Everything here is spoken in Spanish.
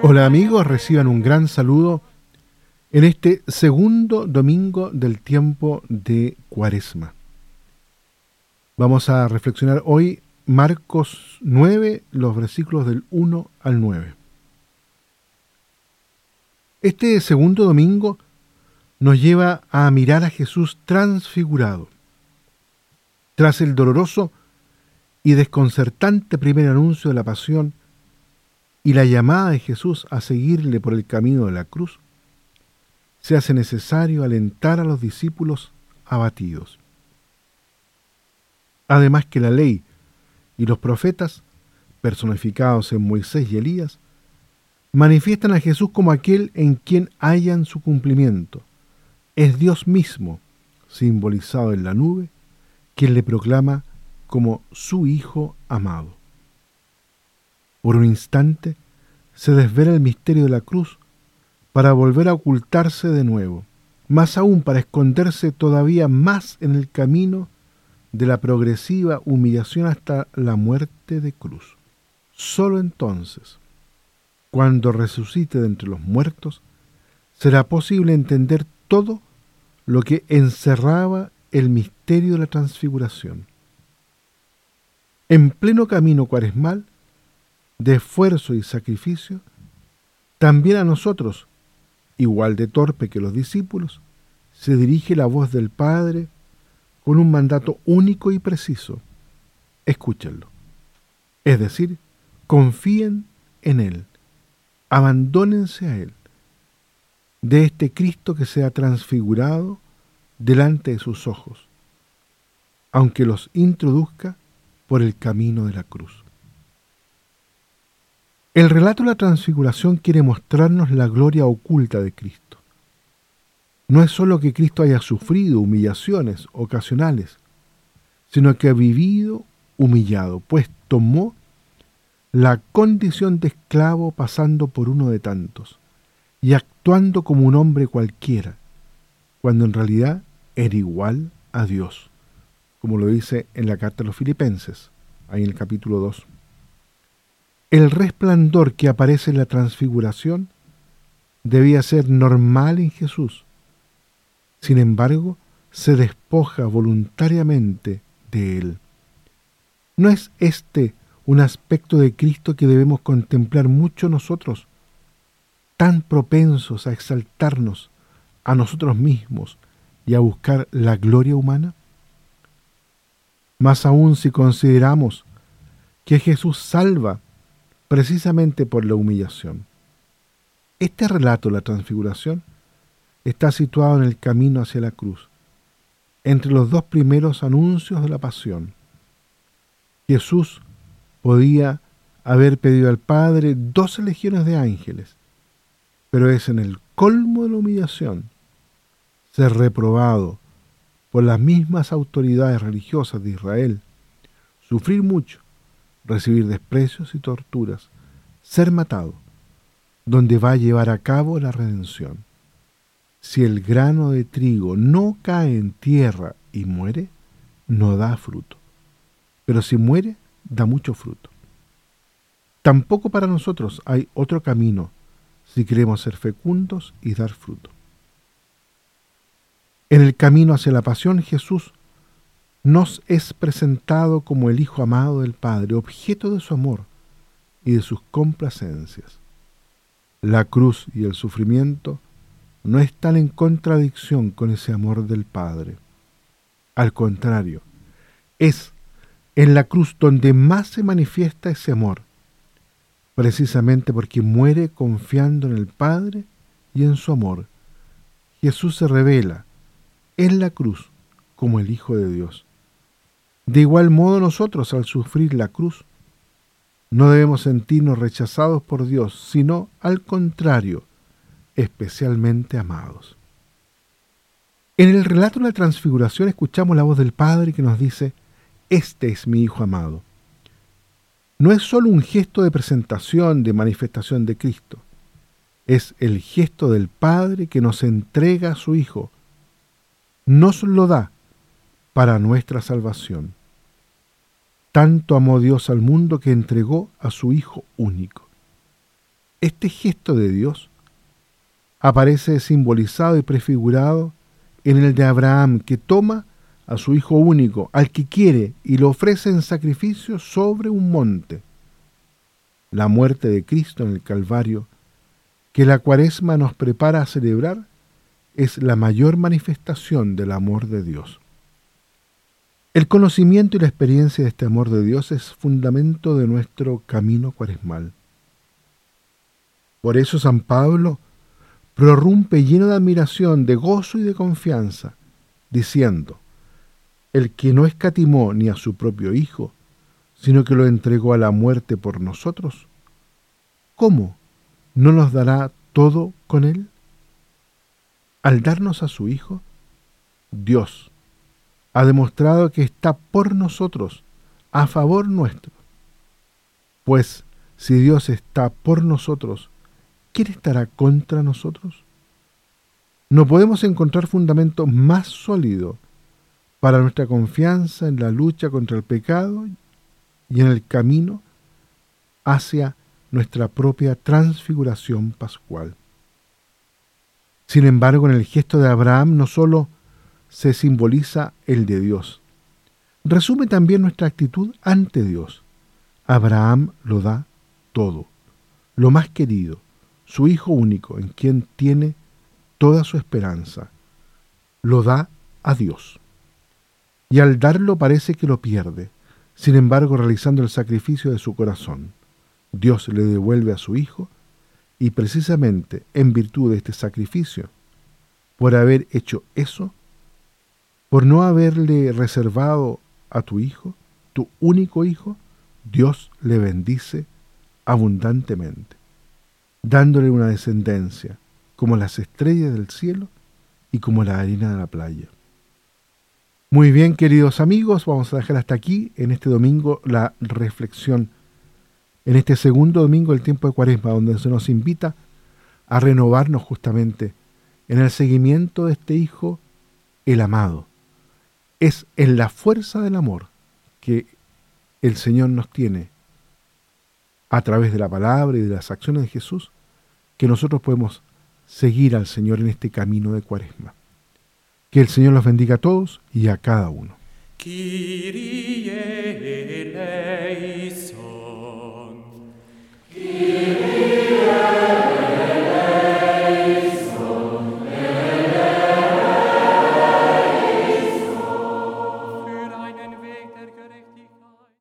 Hola amigos, reciban un gran saludo en este segundo domingo del tiempo de Cuaresma. Vamos a reflexionar hoy Marcos 9, los versículos del 1 al 9. Este segundo domingo nos lleva a mirar a Jesús transfigurado. Tras el doloroso y desconcertante primer anuncio de la pasión, y la llamada de Jesús a seguirle por el camino de la cruz, se hace necesario alentar a los discípulos abatidos. Además que la ley y los profetas, personificados en Moisés y Elías, manifiestan a Jesús como aquel en quien hallan su cumplimiento. Es Dios mismo, simbolizado en la nube, quien le proclama como su Hijo amado. Por un instante se desvela el misterio de la cruz para volver a ocultarse de nuevo, más aún para esconderse todavía más en el camino de la progresiva humillación hasta la muerte de cruz. Solo entonces, cuando resucite de entre los muertos, será posible entender todo lo que encerraba el misterio de la transfiguración. En pleno camino cuaresmal, de esfuerzo y sacrificio, también a nosotros, igual de torpe que los discípulos, se dirige la voz del Padre con un mandato único y preciso. Escúchenlo. Es decir, confíen en Él, abandónense a Él, de este Cristo que se ha transfigurado delante de sus ojos, aunque los introduzca por el camino de la cruz. El relato de la transfiguración quiere mostrarnos la gloria oculta de Cristo. No es solo que Cristo haya sufrido humillaciones ocasionales, sino que ha vivido humillado, pues tomó la condición de esclavo pasando por uno de tantos y actuando como un hombre cualquiera, cuando en realidad era igual a Dios, como lo dice en la carta a los filipenses, ahí en el capítulo 2. El resplandor que aparece en la transfiguración debía ser normal en Jesús. Sin embargo, se despoja voluntariamente de él. ¿No es este un aspecto de Cristo que debemos contemplar mucho nosotros, tan propensos a exaltarnos a nosotros mismos y a buscar la gloria humana? Más aún si consideramos que Jesús salva precisamente por la humillación. Este relato la transfiguración está situado en el camino hacia la cruz, entre los dos primeros anuncios de la pasión. Jesús podía haber pedido al Padre doce legiones de ángeles, pero es en el colmo de la humillación ser reprobado por las mismas autoridades religiosas de Israel, sufrir mucho recibir desprecios y torturas, ser matado, donde va a llevar a cabo la redención. Si el grano de trigo no cae en tierra y muere, no da fruto. Pero si muere, da mucho fruto. Tampoco para nosotros hay otro camino si queremos ser fecundos y dar fruto. En el camino hacia la pasión, Jesús nos es presentado como el Hijo amado del Padre, objeto de su amor y de sus complacencias. La cruz y el sufrimiento no están en contradicción con ese amor del Padre. Al contrario, es en la cruz donde más se manifiesta ese amor, precisamente porque muere confiando en el Padre y en su amor. Jesús se revela en la cruz como el Hijo de Dios. De igual modo nosotros al sufrir la cruz, no debemos sentirnos rechazados por Dios, sino al contrario, especialmente amados. En el relato de la transfiguración escuchamos la voz del Padre que nos dice, Este es mi Hijo amado. No es solo un gesto de presentación, de manifestación de Cristo, Es el gesto del Padre que nos entrega a su Hijo. Nos lo da para nuestra salvación. Tanto amó Dios al mundo que entregó a su Hijo único. Este gesto de Dios aparece simbolizado y prefigurado en el de Abraham, que toma a su Hijo único, al que quiere, y lo ofrece en sacrificio sobre un monte. La muerte de Cristo en el Calvario, que la cuaresma nos prepara a celebrar, es la mayor manifestación del amor de Dios. El conocimiento y la experiencia de este amor de Dios es fundamento de nuestro camino cuaresmal. Por eso San Pablo prorrumpe lleno de admiración, de gozo y de confianza, diciendo, el que no escatimó ni a su propio Hijo, sino que lo entregó a la muerte por nosotros, ¿cómo no nos dará todo con él? Al darnos a su Hijo, Dios ha demostrado que está por nosotros, a favor nuestro. Pues si Dios está por nosotros, ¿quién estará contra nosotros? No podemos encontrar fundamento más sólido para nuestra confianza en la lucha contra el pecado y en el camino hacia nuestra propia transfiguración pascual. Sin embargo, en el gesto de Abraham no solo se simboliza el de Dios. Resume también nuestra actitud ante Dios. Abraham lo da todo, lo más querido, su Hijo único, en quien tiene toda su esperanza. Lo da a Dios. Y al darlo parece que lo pierde, sin embargo realizando el sacrificio de su corazón. Dios le devuelve a su Hijo y precisamente en virtud de este sacrificio, por haber hecho eso, por no haberle reservado a tu hijo, tu único hijo, Dios le bendice abundantemente, dándole una descendencia como las estrellas del cielo y como la harina de la playa. Muy bien, queridos amigos, vamos a dejar hasta aquí en este domingo la reflexión, en este segundo domingo del tiempo de Cuaresma, donde se nos invita a renovarnos justamente en el seguimiento de este Hijo, el amado, es en la fuerza del amor que el Señor nos tiene a través de la palabra y de las acciones de Jesús, que nosotros podemos seguir al Señor en este camino de cuaresma. Que el Señor los bendiga a todos y a cada uno.